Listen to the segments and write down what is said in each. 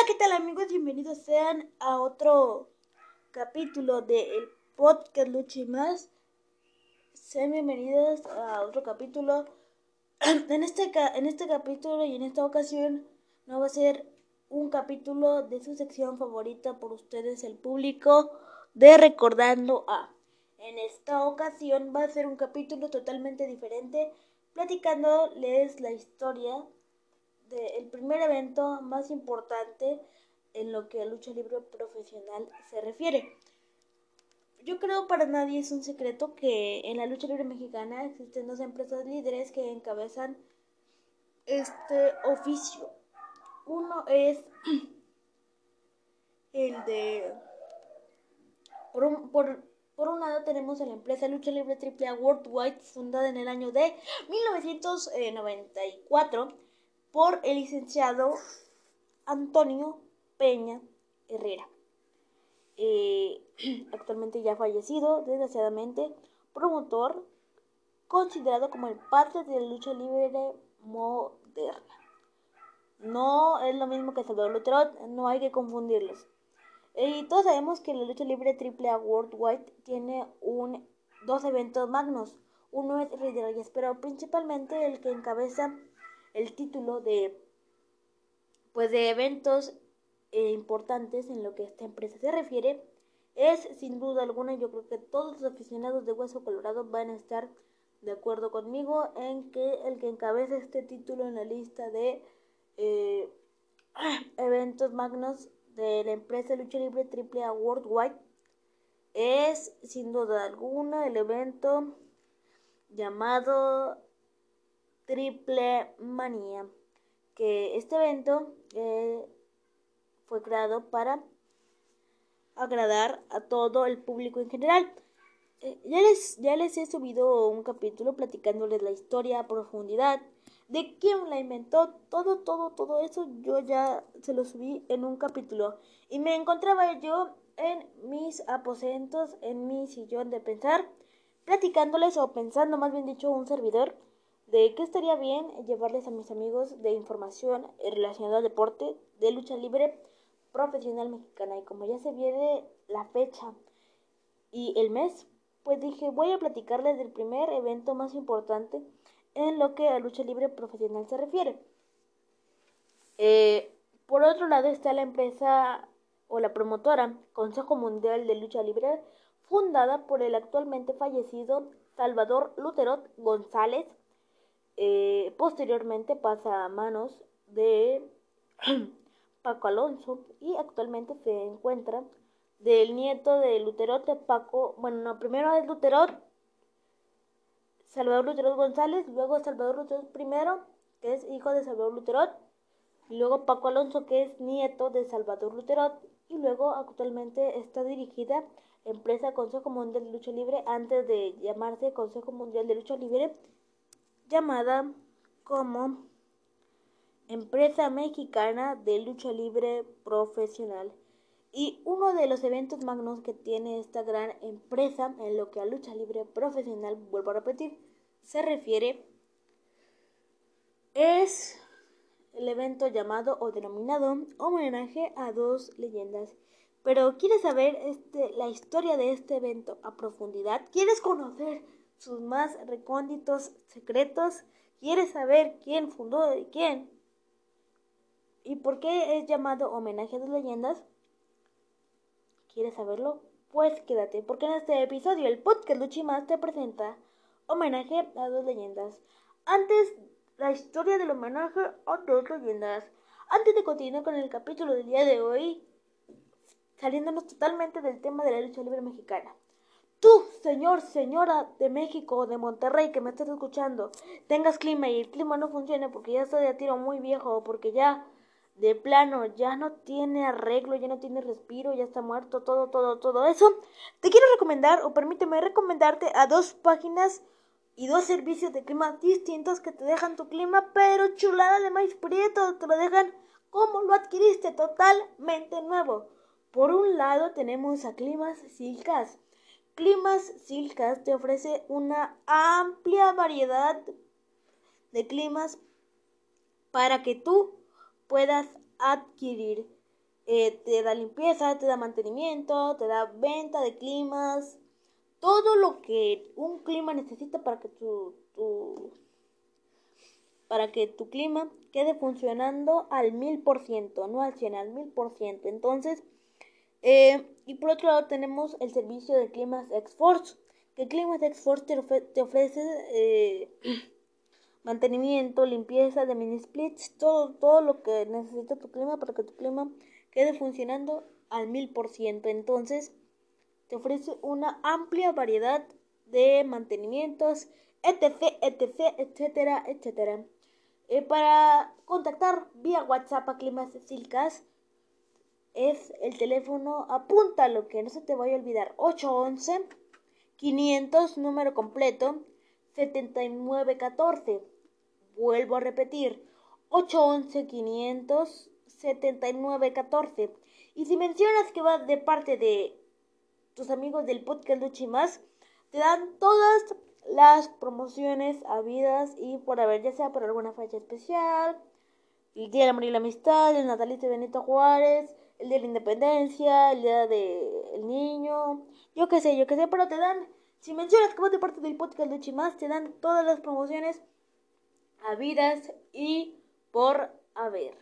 Hola, ¿qué tal amigos? Bienvenidos sean a otro capítulo del podcast Lucha y más. Sean bienvenidos a otro capítulo. En este, en este capítulo y en esta ocasión no va a ser un capítulo de su sección favorita por ustedes, el público, de Recordando a. En esta ocasión va a ser un capítulo totalmente diferente, platicándoles la historia el primer evento más importante en lo que a lucha libre profesional se refiere. Yo creo para nadie es un secreto que en la lucha libre mexicana existen dos empresas líderes que encabezan este oficio. Uno es el de... Por un, por, por un lado tenemos a la empresa Lucha Libre AAA Worldwide, fundada en el año de 1994 por el licenciado Antonio Peña Herrera. Eh, actualmente ya fallecido, desgraciadamente, promotor considerado como el padre de la lucha libre moderna. No es lo mismo que Salvador Lutero, no hay que confundirlos. Y todos sabemos que la lucha libre AAA Worldwide tiene un, dos eventos magnos. Uno es Rey de Reyes, pero principalmente el que encabeza el título de pues de eventos eh, importantes en lo que esta empresa se refiere es sin duda alguna yo creo que todos los aficionados de Hueso Colorado van a estar de acuerdo conmigo en que el que encabeza este título en la lista de eh, eventos magnos de la empresa Lucha Libre AAA Worldwide es sin duda alguna el evento llamado Triple Manía, que este evento eh, fue creado para agradar a todo el público en general. Eh, ya, les, ya les he subido un capítulo platicándoles la historia a profundidad, de quién la inventó, todo, todo, todo eso yo ya se lo subí en un capítulo. Y me encontraba yo en mis aposentos, en mi sillón de pensar, platicándoles o pensando más bien dicho un servidor de qué estaría bien llevarles a mis amigos de información relacionada al deporte de lucha libre profesional mexicana. Y como ya se viene la fecha y el mes, pues dije, voy a platicarles del primer evento más importante en lo que a lucha libre profesional se refiere. Eh, por otro lado está la empresa o la promotora Consejo Mundial de Lucha Libre, fundada por el actualmente fallecido Salvador Luterot González, eh, posteriormente pasa a manos de Paco Alonso y actualmente se encuentra del nieto de Luterot Paco, bueno, no, primero es Luterot, Salvador Luterot González, luego Salvador Luterot primero, que es hijo de Salvador Luterot, y luego Paco Alonso, que es nieto de Salvador Luterot, y luego actualmente está dirigida empresa Consejo Mundial de Lucha Libre antes de llamarse Consejo Mundial de Lucha Libre llamada como Empresa Mexicana de Lucha Libre Profesional. Y uno de los eventos magnos que tiene esta gran empresa en lo que a lucha libre profesional, vuelvo a repetir, se refiere, es el evento llamado o denominado homenaje a dos leyendas. Pero ¿quieres saber este, la historia de este evento a profundidad? ¿Quieres conocer sus más recónditos secretos. ¿Quieres saber quién fundó y quién? ¿Y por qué es llamado homenaje a las leyendas? ¿Quieres saberlo? Pues quédate, porque en este episodio el podcast Luchimas te presenta homenaje a dos leyendas. Antes, la historia del homenaje a dos leyendas. Antes de continuar con el capítulo del día de hoy, saliéndonos totalmente del tema de la lucha libre mexicana. Tú, señor, señora de México o de Monterrey que me estás escuchando, tengas clima y el clima no funcione porque ya estoy a tiro muy viejo o porque ya de plano ya no tiene arreglo, ya no tiene respiro, ya está muerto, todo, todo, todo eso, te quiero recomendar o permíteme recomendarte a dos páginas y dos servicios de clima distintos que te dejan tu clima, pero chulada de maíz prieto, te lo dejan como lo adquiriste, totalmente nuevo. Por un lado tenemos a Climas Silcas Climas Silcas te ofrece una amplia variedad de climas para que tú puedas adquirir eh, te da limpieza, te da mantenimiento, te da venta de climas, todo lo que un clima necesita para que tu, tu para que tu clima quede funcionando al mil por ciento, no al cien, al mil por ciento. Entonces, eh, y por otro lado tenemos el servicio de Climas X-Force, que Climas X-Force te, ofrece eh, mantenimiento, limpieza de mini splits, todo, todo lo que necesita tu clima para que tu clima quede funcionando al mil por ciento. Entonces, te ofrece una amplia variedad de mantenimientos, etc, etc, etcétera, etcétera. Eh, para contactar vía WhatsApp a Climas Silcas es el teléfono, apúntalo que no se te vaya a olvidar, 811 500 número completo 7914. Vuelvo a repetir, 811 500 7914. Y si mencionas que va de parte de tus amigos del podcast Luchi te dan todas las promociones habidas y por haber, ya sea por alguna fecha especial, el Día del Amor y la Amistad, el natalicio de Benito Juárez, el Día de la Independencia, el Día del Niño, yo qué sé, yo qué sé, pero te dan, si mencionas vas de parte del podcast de Chimas, te dan todas las promociones habidas y por haber.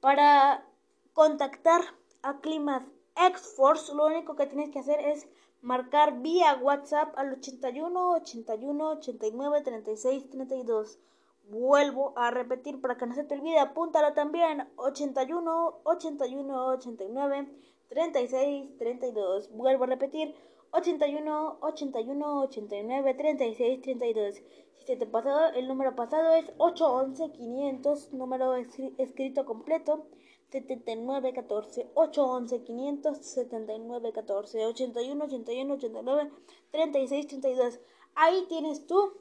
Para contactar a Climas X-Force, lo único que tienes que hacer es marcar vía WhatsApp al 81 81 89 36 32. Vuelvo a repetir para que no se te olvide, apúntalo también 81 81 89 36 32. Vuelvo a repetir 81 81 89 36 32. Si se te pasó el número pasado es 811 500, número escrito completo 79 14 811 579 14 81 81 89 36 32 ahí tienes tú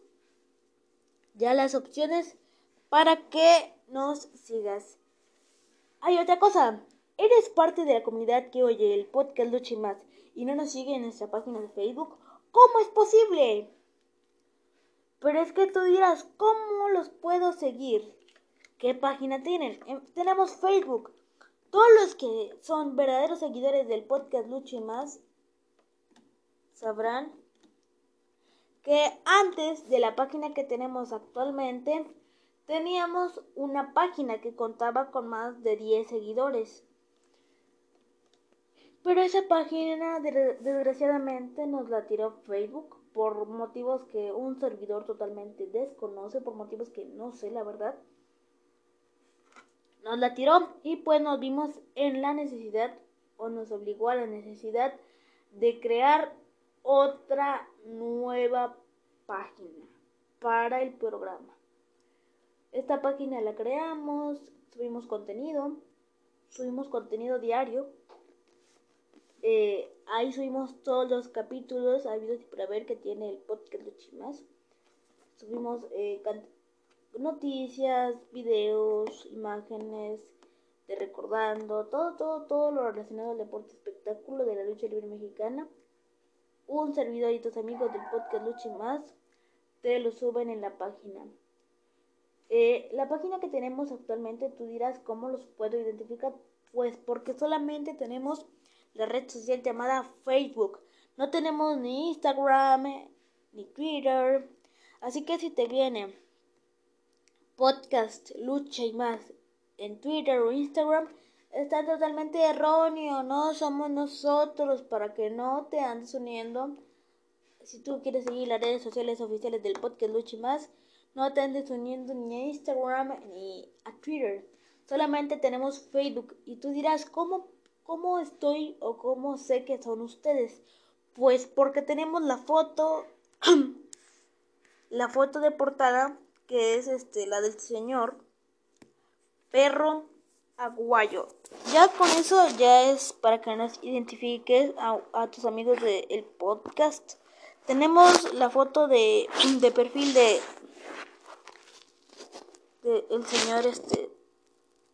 ya las opciones para que nos sigas hay otra cosa eres parte de la comunidad que oye el podcast Luchi Más y no nos sigue en nuestra página de Facebook ¿cómo es posible? pero es que tú dirás ¿cómo los puedo seguir? ¿Qué página tienen? Em, tenemos Facebook, todos los que son verdaderos seguidores del podcast Lucho y más sabrán que antes de la página que tenemos actualmente teníamos una página que contaba con más de 10 seguidores. Pero esa página desgraciadamente nos la tiró Facebook por motivos que un servidor totalmente desconoce, por motivos que no sé la verdad nos la tiró y pues nos vimos en la necesidad o nos obligó a la necesidad de crear otra nueva página para el programa. Esta página la creamos, subimos contenido, subimos contenido diario. Eh, ahí subimos todos los capítulos habidos y para ver que tiene el podcast de Chimas. Subimos eh, noticias, videos, imágenes de recordando, todo, todo, todo lo relacionado al deporte espectáculo de la lucha libre mexicana. Un servidor y tus amigos del podcast Lucha y Más te lo suben en la página. Eh, la página que tenemos actualmente, tú dirás cómo los puedo identificar. Pues porque solamente tenemos la red social llamada Facebook. No tenemos ni Instagram, ni Twitter. Así que si te viene podcast Lucha y más en Twitter o Instagram está totalmente erróneo. No somos nosotros para que no te andes uniendo. Si tú quieres seguir las redes sociales oficiales del podcast Lucha y más, no te andes uniendo ni a Instagram ni a Twitter. Solamente tenemos Facebook. Y tú dirás, ¿cómo, cómo estoy o cómo sé que son ustedes? Pues porque tenemos la foto, la foto de portada que es este la del señor perro aguayo. Ya con eso ya es para que nos identifiques a, tus amigos del podcast. Tenemos la foto de, de perfil de, de el señor este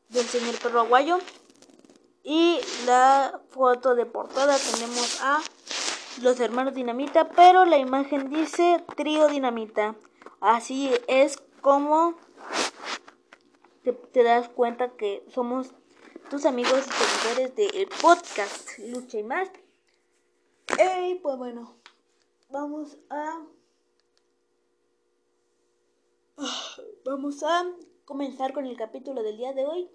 del señor perro aguayo y la foto de portada tenemos a los hermanos dinamita pero la imagen dice trío dinamita así es como te, das cuenta que somos tus amigos y seguidores del podcast Lucha y más. Y pues bueno, vamos a vamos a comenzar con el capítulo del día de hoy.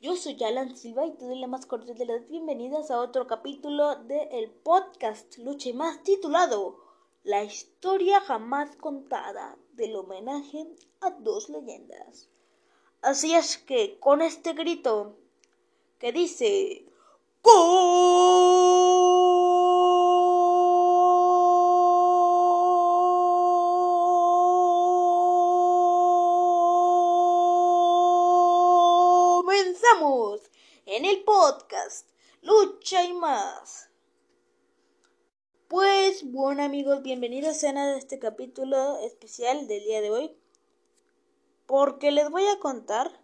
Yo soy Alan Silva y te doy la más cordial de las bienvenidas a otro capítulo del podcast Lucha y más titulado La historia jamás contada del homenaje a dos leyendas. Así es que con este grito que dice Comenzamos en el podcast Lucha y más. Pues bueno amigos, bienvenidos a este capítulo especial del día de hoy porque les voy a contar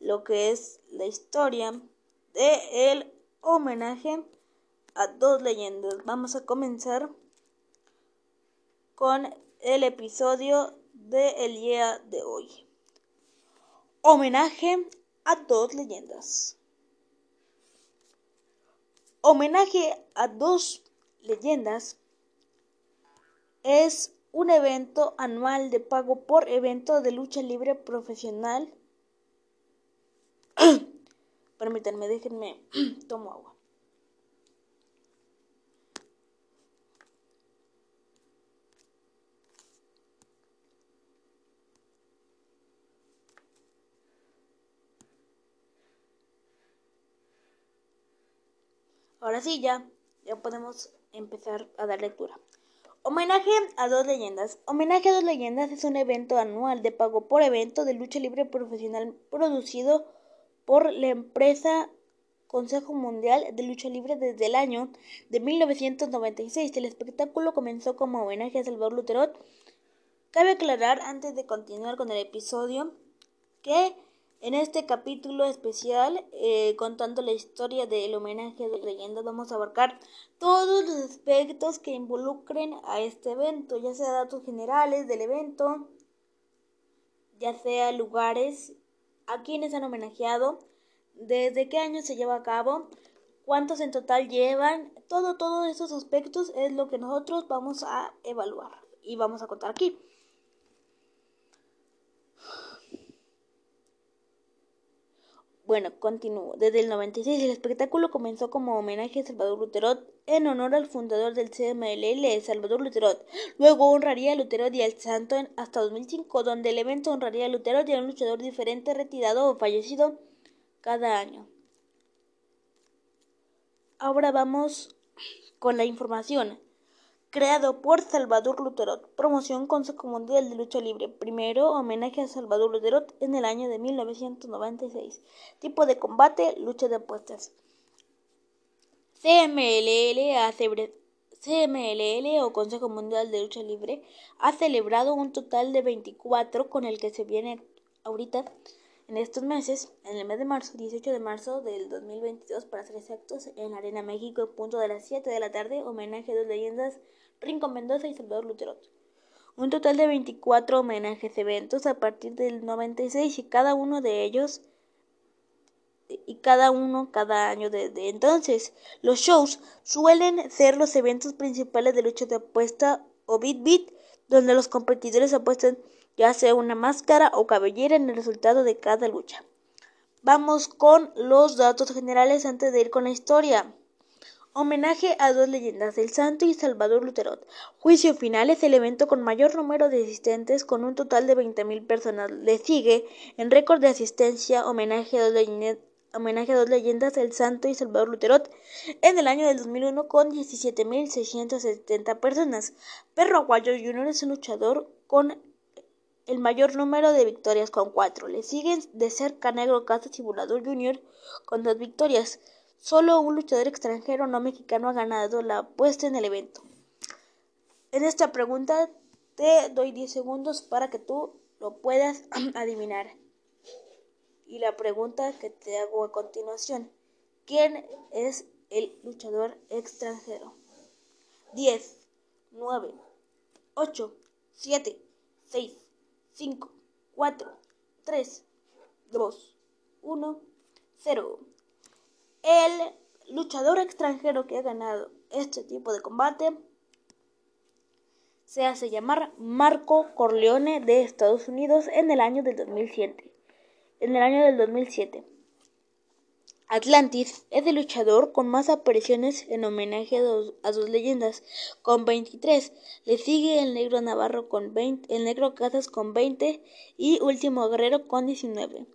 lo que es la historia de el homenaje a dos leyendas. Vamos a comenzar con el episodio de el día de hoy. Homenaje a dos leyendas. Homenaje a dos leyendas es un evento anual de pago por evento de lucha libre profesional. Permítanme, déjenme, tomo agua. Ahora sí, ya, ya podemos empezar a dar lectura. Homenaje a dos leyendas. Homenaje a dos leyendas es un evento anual de pago por evento de lucha libre profesional producido por la empresa Consejo Mundial de Lucha Libre desde el año de 1996. El espectáculo comenzó como homenaje a Salvador Luterot. Cabe aclarar antes de continuar con el episodio que en este capítulo especial, eh, contando la historia del homenaje de leyendas, vamos a abarcar todos los aspectos que involucren a este evento, ya sea datos generales del evento, ya sea lugares, a quienes han homenajeado, desde qué año se lleva a cabo, cuántos en total llevan, todo, todos esos aspectos es lo que nosotros vamos a evaluar y vamos a contar aquí. Bueno, continúo. Desde el 96 el espectáculo comenzó como homenaje a Salvador Luterot en honor al fundador del CMLL, Salvador Luterot. Luego honraría a Luterot y al santo hasta 2005, donde el evento honraría a Luterot y a un luchador diferente retirado o fallecido cada año. Ahora vamos con la información creado por Salvador Luterot. Promoción Consejo Mundial de Lucha Libre. Primero, homenaje a Salvador Luterot en el año de 1996. Tipo de combate, lucha de apuestas. CMLL, CMLL o Consejo Mundial de Lucha Libre ha celebrado un total de 24 con el que se viene ahorita en estos meses, en el mes de marzo, 18 de marzo del 2022 para ser exactos, en Arena México, punto de las 7 de la tarde, homenaje a dos leyendas, Rincón Mendoza y Salvador Luterot. Un total de 24 homenajes eventos a partir del 96 y cada uno de ellos y cada uno cada año desde entonces. Los shows suelen ser los eventos principales de lucha de apuesta o beat beat, donde los competidores apuestan ya sea una máscara o cabellera en el resultado de cada lucha. Vamos con los datos generales antes de ir con la historia. Homenaje a dos leyendas, el Santo y Salvador Luterot. Juicio final es el evento con mayor número de asistentes, con un total de 20.000 personas. Le sigue, en récord de asistencia, homenaje a, dos leyendas, homenaje el Santo y Salvador Luterot, en el año del 2001 con 17.670 personas. Perro Aguayo Jr. es un luchador con el mayor número de victorias con cuatro. Le siguen de cerca Negro Casas y Volador Jr. con dos victorias. Solo un luchador extranjero no mexicano ha ganado la apuesta en el evento. En esta pregunta te doy 10 segundos para que tú lo puedas adivinar. Y la pregunta que te hago a continuación, ¿quién es el luchador extranjero? 10, 9, 8, 7, 6, 5, 4, 3, 2, 1. 0. El luchador extranjero que ha ganado este tipo de combate se hace llamar Marco Corleone de Estados Unidos en el año del 2007. En el año del 2007. Atlantis es el luchador con más apariciones en homenaje a, sus leyendas, con 23. Le sigue el negro Navarro con 20, el negro Casas con 20 y Último Guerrero con 19.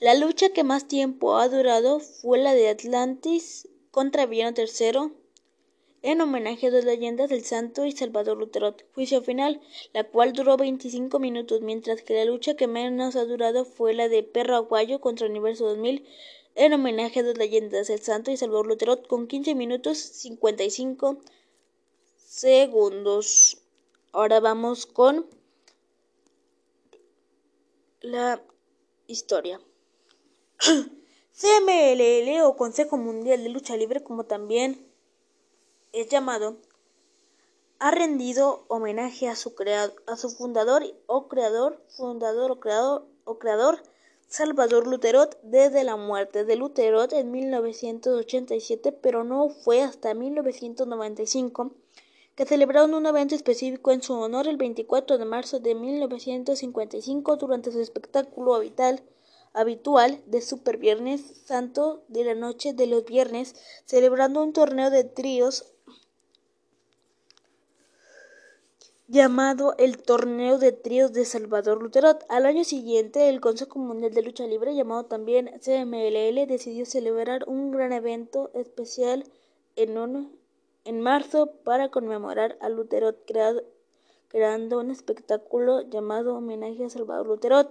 La lucha que más tiempo ha durado fue la de Atlantis contra Villano III en homenaje a dos leyendas del Santo y Salvador Lutero. Juicio final, la cual duró 25 minutos, mientras que la lucha que menos ha durado fue la de Perro Aguayo contra Universo 2000 en homenaje a dos leyendas, el Santo y Salvador Lutero, con 15 minutos 55 segundos. Ahora vamos con la historia. CMLL o Consejo Mundial de Lucha Libre, como también es llamado, ha rendido homenaje a su, creado, a su fundador o creador, fundador o creador o creador Salvador Luterot desde la muerte de Luterot en 1987, pero no fue hasta 1995 que celebraron un evento específico en su honor el 24 de marzo de 1955 durante su espectáculo habitual, habitual de Super Viernes Santo de la noche de los viernes, celebrando un torneo de tríos llamado el Torneo de Tríos de Salvador Luterot. Al año siguiente, el Consejo Mundial de Lucha Libre, llamado también CMLL, decidió celebrar un gran evento especial en, en marzo para conmemorar a Luterot, creando un espectáculo llamado Homenaje a Salvador Luterot.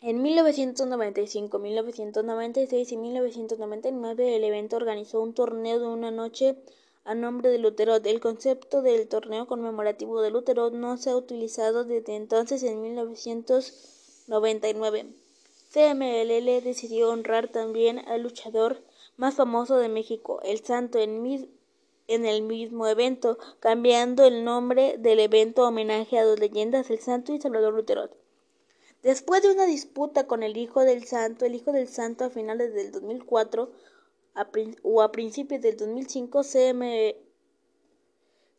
En 1995, 1996 y 1999 el evento organizó un torneo de una noche a nombre de Lutero. El concepto del torneo conmemorativo de Lutero no se ha utilizado desde entonces en 1999. CMLL decidió honrar también al luchador más famoso de México, el Santo, en, el mismo evento, cambiando el nombre del evento homenaje a dos leyendas, el Santo y Salvador Lutero. Después de una disputa con el Hijo del Santo, el Hijo del Santo a finales del 2004 o a principios del 2005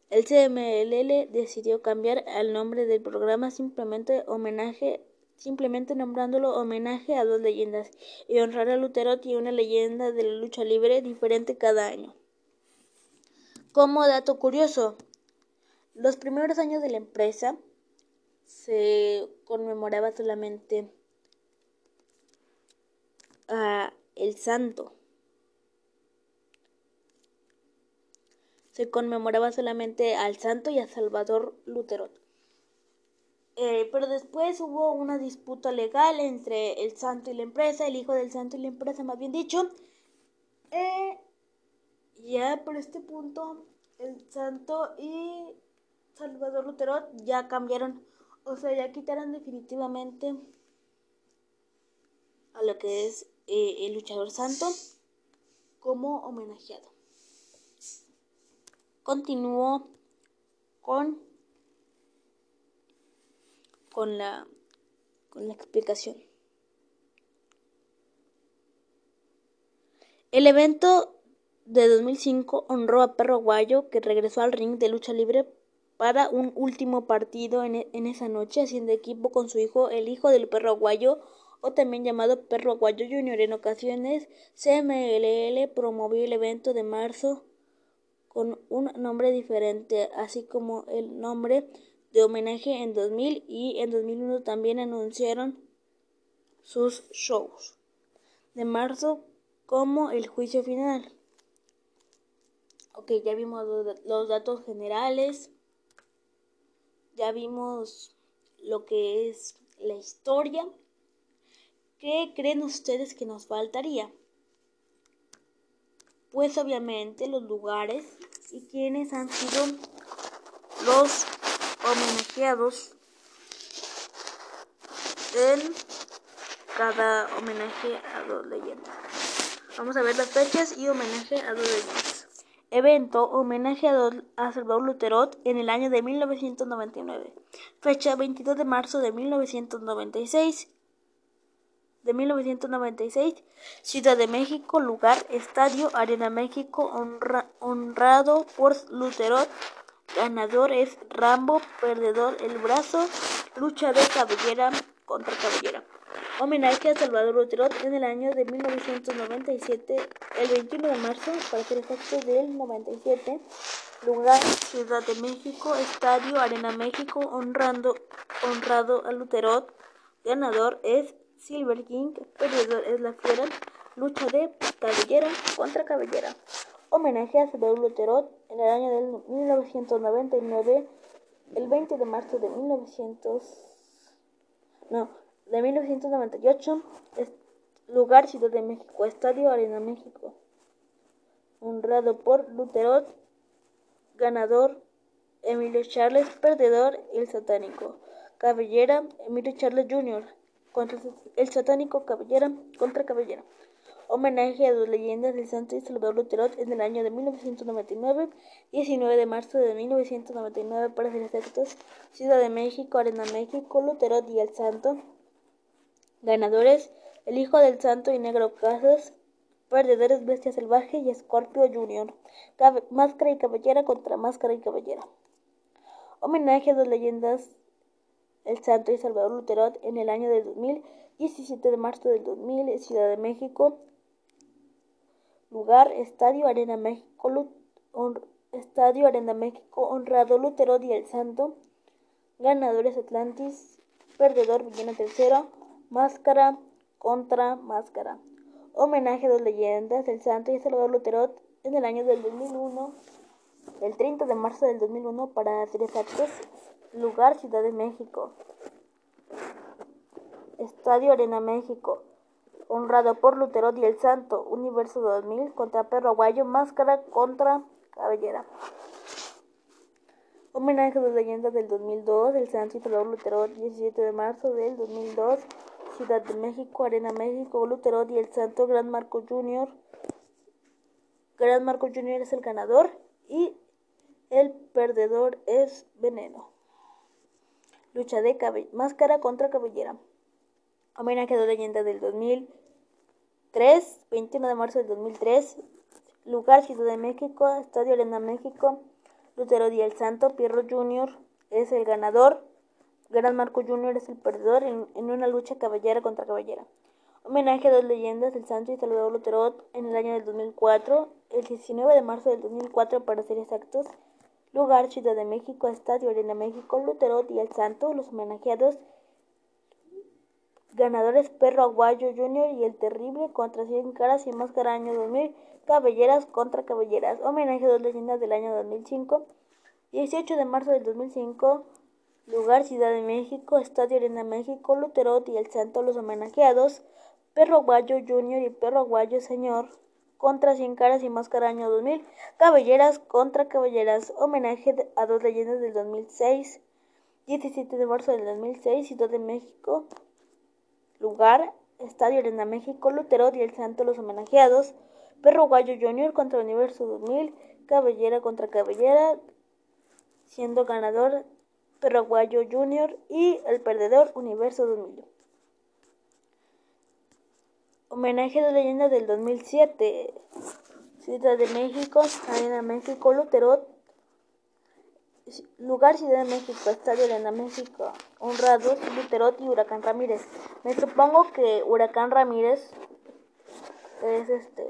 el CMLL decidió cambiar el nombre del programa simplemente homenaje simplemente nombrándolo homenaje a dos leyendas y honrar a Lutero y una leyenda de la lucha libre diferente cada año. Como dato curioso, los primeros años de la empresa se conmemoraba solamente a el santo se conmemoraba solamente al santo y a Salvador Lutero. Eh, pero después hubo una disputa legal entre el santo y la empresa, el hijo del santo y la empresa, más bien dicho. Eh, ya por este punto, el santo y Salvador Lutero ya cambiaron, o sea, ya quitaron definitivamente a lo que es eh, el luchador santo como homenajeado continuó con, con, la, con la explicación. El evento de 2005 honró a Perro Aguayo, que regresó al ring de lucha libre para un último partido en, en, esa noche, haciendo equipo con su hijo, el hijo del Perro Aguayo, o también llamado Perro Aguayo Junior. En ocasiones, CMLL promovió el evento de marzo con un nombre diferente, así como el nombre de homenaje en 2000 y en 2001 también anunciaron sus shows de marzo como el juicio final. Ok, ya vimos los datos generales, ya vimos lo que es la historia. ¿Qué creen ustedes que nos faltaría? Pues obviamente los lugares y quienes han sido los homenajeados en cada homenaje a dos leyendas. Vamos a ver las fechas y homenaje a dos leyendas. Evento homenaje a, a Salvador Luterot en el año de 1999. Fecha 22 de marzo de 1996. De 1996, Ciudad de México, lugar, estadio, Arena México, honrado por Luterot, ganador es Rambo, perdedor el brazo, lucha de cabellera contra cabellera. Homenaje a Salvador Luterot en el año de 1997, el 21 de marzo, para ser exacto, del 97. Lugar, Ciudad de México, Estadio, Arena México, honrando, honrado a Luterot. Ganador es Silver King, perdedor es la fiera. Lucha de cabellera contra cabellera. Homenaje a Salvador Luterot en el año de 1999, el 20 de marzo de 1900. No, de 1998, lugar Ciudad de México, Estadio Arena México. Honrado por Luterot, ganador Emilio Charles, perdedor El Satánico. Cabellera, Emilio Charles Jr. contra el Satánico Cabellera contra Cabellera. Homenaje a dos leyendas del Santo y Salvador Luterot en el año de 1999, 19 de marzo de 1999 para ser exactos, Ciudad de México, Arena México, Luterot y el Santo. Ganadores: El Hijo del Santo y Negro Casas, Perdedores Bestia Salvaje y Scorpio Jr. Máscara y Cabellera contra Máscara y Cabellera. Homenaje a dos leyendas, El Santo y Salvador Luterot, en el año del 2000, 17 de marzo del 2000, Ciudad de México. Lugar: Estadio Arena México, Estadio Arena México, honrado Luterot y El Santo. Ganadores Atlantis, Perdedor Villena Tercero. Máscara contra máscara. Homenaje a dos leyendas, el Santo y Salvador Luterot, en el año del 2001, el 30 de marzo del 2001, para ser exactos, lugar Ciudad de México. Estadio Arena México, honrado por Luterot y el Santo, Universo 2000, contra Perro Aguayo, Máscara contra Cabellera. Homenaje a dos leyendas del 2002, el Santo y Salvador Luterot, 17 de marzo del 2002. Ciudad de México, Arena México, Luterot y el Santo Gran Marco Junior. Gran Marco Junior es el ganador y el perdedor es Veneno. Lucha de. Máscara contra cabellera. Homenaje a leyenda del 2003, 21 de marzo del 2003. Lugar Ciudad de México, Estadio Arena México. Luterot y el Santo, Pierro Junior es el ganador. Gran Marco Jr. es el perdedor en, una lucha cabellera contra cabellera. Homenaje a dos leyendas, el Santo y Salvador Luterot, en el año del 2004, el 19 de marzo del 2004 para ser exactos. Lugar, Ciudad de México, Estadio Arena México, Luterot y el Santo, los homenajeados. Ganadores Perro Aguayo Jr. y El Terrible contra Cien Caras y Máscara año 2000. Cabelleras contra Cabelleras. Homenaje a dos leyendas del año 2005. 18 de marzo del 2005. Lugar Ciudad de México, Estadio Arena México, Luterot y el Santo los homenajeados, Perro Aguayo Junior y Perro Aguayo Señor, contra Cien Caras y Máscara año 2000, Cabelleras contra Cabelleras, homenaje a dos leyendas del 2006, 17 de marzo del 2006, Ciudad de México, lugar, Estadio Arena México, Luterot y el Santo los homenajeados, Perro Aguayo Junior contra Universo 2000, Cabellera contra Cabellera, siendo ganador Perraguayo Jr. y El Perdedor Universo 2000. Homenaje de leyenda del 2007. Ciudad de México, Arena México, Luterot. Lugar Ciudad de México, Estadio Arena México. Honrados, Luterot y Huracán Ramírez. Me supongo que Huracán Ramírez es este.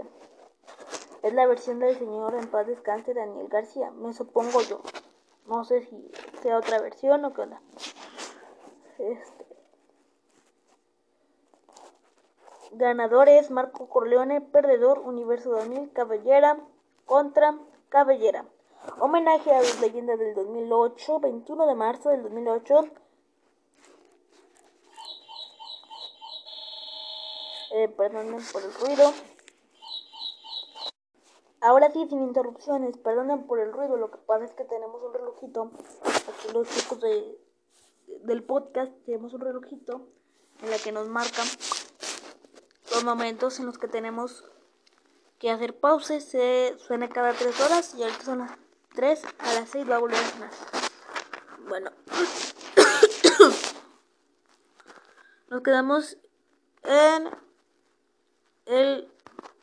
Es la versión del señor en paz descanse Daniel García. Me supongo yo. No sé si sea otra versión o qué onda. Este. Ganador es Marco Corleone, perdedor Universo 2000, Cabellera contra Cabellera. Homenaje a las leyendas del 2008, 21 de marzo del 2008. Eh, perdonen por el ruido. Ahora sí, sin interrupciones, perdonen por el ruido, lo que pasa es que tenemos un relojito, aquí los chicos de, del podcast tenemos un relojito en la que nos marcan los momentos en los que tenemos que hacer pausas, se suena cada tres horas y ahorita son las 3, a las 6 va a volver a sonar. Bueno, nos quedamos en el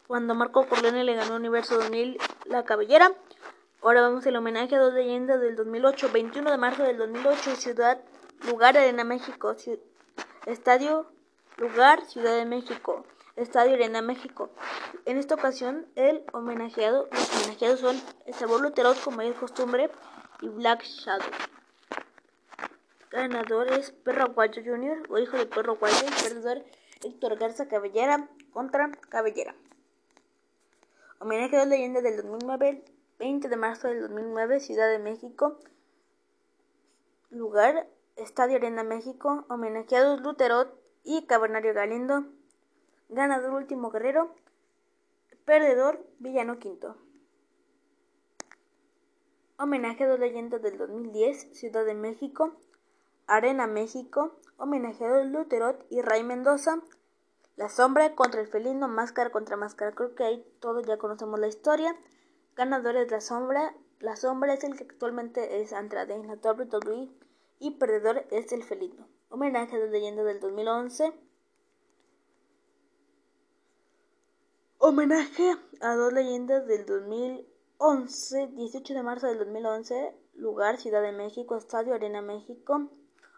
cuando Marco Corleone le ganó Universo 2000 la cabellera. Ahora vamos al homenaje a dos leyendas del 2008, 21 de marzo del 2008, ciudad, lugar, Arena México, estadio, lugar, Ciudad de México, estadio Arena México. En esta ocasión, el homenajeado, los homenajeados son el sabor Luterot, como es costumbre, y Black Shadow. Ganador es Perro Guayo Jr. o hijo de Perro Guayo. Perdedor Héctor Garza Cabellera contra Cabellera. Homenaje a dos leyendas del 2009, 20 de marzo del 2009, Ciudad de México. Lugar, Estadio Arena México. Homenajeados Luterot y Cabernario Galindo. Ganador Último Guerrero. Perdedor Villano Quinto. Homenaje a dos leyendas del 2010, Ciudad de México. Arena México, homenajeado Luterot y Ray Mendoza. La sombra contra el felino, máscara contra máscara. Creo que ahí todos ya conocemos la historia. Ganadores de la sombra. La sombra es el que actualmente es Andrade en la WWE y perdedor es el felino. Homenaje a las leyendas del 2011. Homenaje a dos leyendas del 2011, 18 de marzo del 2011, lugar Ciudad de México, Estadio Arena México,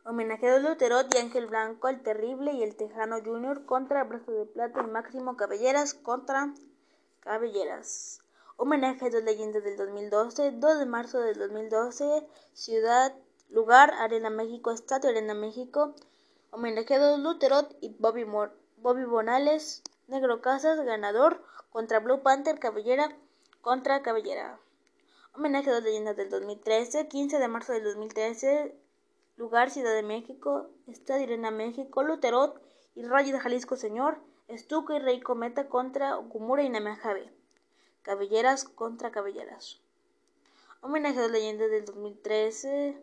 Homenaje a Luterot y Ángel Blanco, el Terrible y el Tejano Junior contra Brazo de Plata y Máximo Cabelleras contra Cabelleras. Homenaje a dos leyendas del 2012, 2 de marzo del 2012, Ciudad, lugar, Arena México, Estadio Arena México. Homenaje a dos Luterot y Bobby, Bobby Bonales, Negro Casas, ganador contra Blue Panther, Cabellera contra Cabellera. Homenaje a dos leyendas del 2013, 15 de marzo del 2013, Lugar Ciudad de México, Estadio Arena México, Luterot y Rayo de Jalisco Señor, Estuco y Rey Cometa contra Okumura y Namehave. Cabelleras contra Cabelleras. Homenaje a las leyendas del 2013.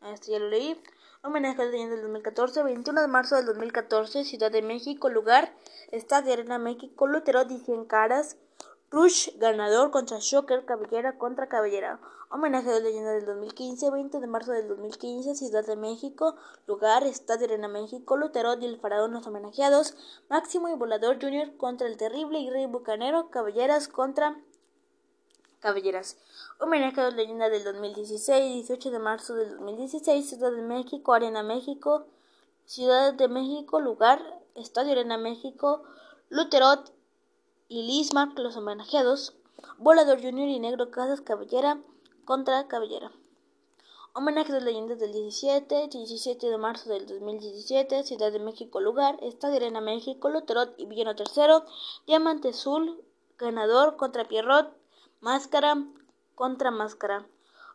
Ah, esto ya lo leí. Homenaje a las leyendas del 2014. 21 de marzo del 2014. Ciudad de México. Lugar. Estadio Arena México. Luterot y 100 caras. Rush ganador contra Shocker, Cabellera contra Cabellera. Homenaje de leyenda del 2015, 20 de marzo del 2015, Ciudad de México. Lugar, Estadio Arena México. Luterot y el Faraón los homenajeados. Máximo y Volador Junior contra el Terrible y Rey Bucanero. Cabelleras contra Cabelleras. Homenaje de leyenda del 2016, 18 de marzo del 2016, Ciudad de México, Arena México. Ciudad de México, lugar, Estadio Arena México. Luterot y Lismark, los homenajeados, Volador Junior y Negro Casas Cabellera contra Cabellera. Homenaje de leyendas del 17, 17 de marzo del 2017, Ciudad de México lugar, Estadio Arena México, Luterot y Villano Tercero, Diamante Azul, ganador contra Pierrot, Máscara contra Máscara.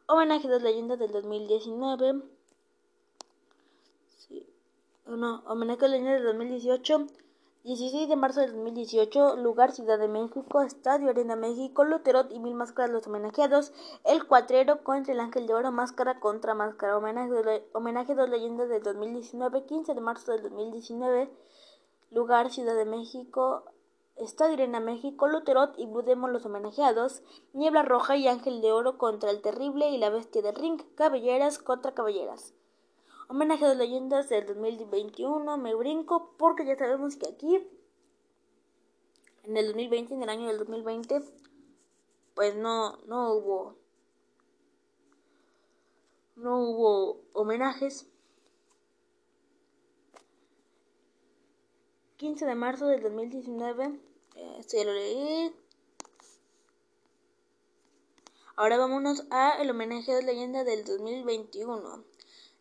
Homenaje de leyendas del 2019. Sí. No, homenaje de leyendas del 2018. 16 de marzo del 2018, lugar Ciudad de México, Estadio Arena México, Luterot y Mil Máscaras los homenajeados, El Cuatrero contra el Ángel de Oro, Máscara contra Máscara, homenaje, homenaje a dos leyendas del 2019, 15 de marzo del 2019, lugar Ciudad de México, Estadio Arena México, Luterot y Blue Demon los homenajeados, Niebla Roja y Ángel de Oro contra el Terrible y la Bestia de Ring, Cabelleras contra Cabelleras. Homenaje a las leyendas del 2021. Me brinco porque ya sabemos que aquí, en el 2020, en el año del 2020, pues no, no hubo, no hubo homenajes. 15 de marzo del 2019, esto ya lo leí. Ahora vámonos a el homenaje a las leyendas del 2021.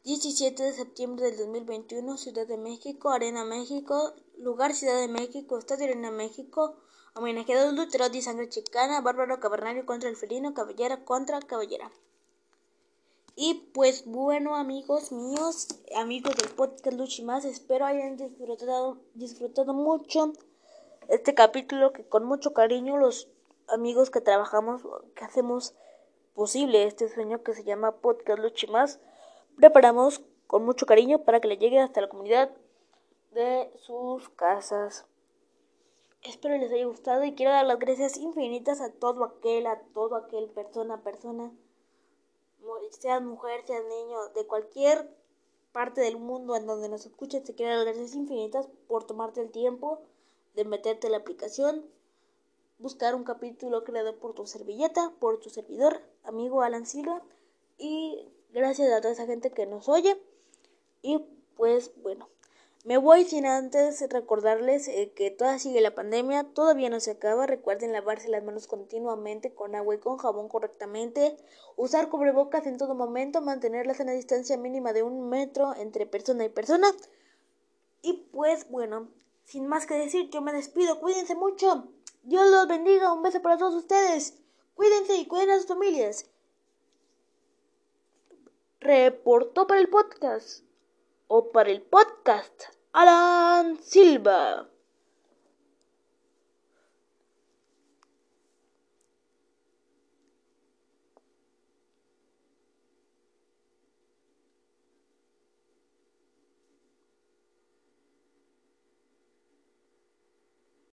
17 de septiembre del 2021, Ciudad de México, Arena México, lugar Ciudad de México, Estadio Arena México, homenajeado Lutero y Sangre Chicana, Bárbaro Cabernario contra el Felino, Cabellera contra Cabellera. Y pues bueno amigos míos, amigos del podcast Luchi Más, espero hayan disfrutado, disfrutado mucho este capítulo que con mucho cariño los amigos que trabajamos, que hacemos posible este sueño que se llama Podcast Luchi Más preparamos con mucho cariño para que le llegue hasta la comunidad de sus casas. Espero les haya gustado y quiero dar las gracias infinitas a todo aquel, a todo aquel persona, persona, sea mujer, sea niño, de cualquier parte del mundo en donde nos escuchas te quiero gracias infinitas por tomarte el tiempo de meterte en la aplicación, buscar un capítulo creado por tu servilleta, por tu servidor, amigo Alan Silva, y gracias a toda esa gente que nos oye. Y pues bueno, me voy sin antes recordarles eh, que todavía sigue la pandemia, todavía no se acaba. Recuerden lavarse las manos continuamente con agua y con jabón correctamente, usar cubrebocas en todo momento, mantenerlas en la distancia mínima de un metro entre persona y persona. Y pues bueno, sin más que decir, yo me despido. Cuídense mucho. Dios los bendiga. Un beso para todos ustedes. Cuídense y cuiden a sus familias. Reportó para el podcast o para el podcast Alan Silva.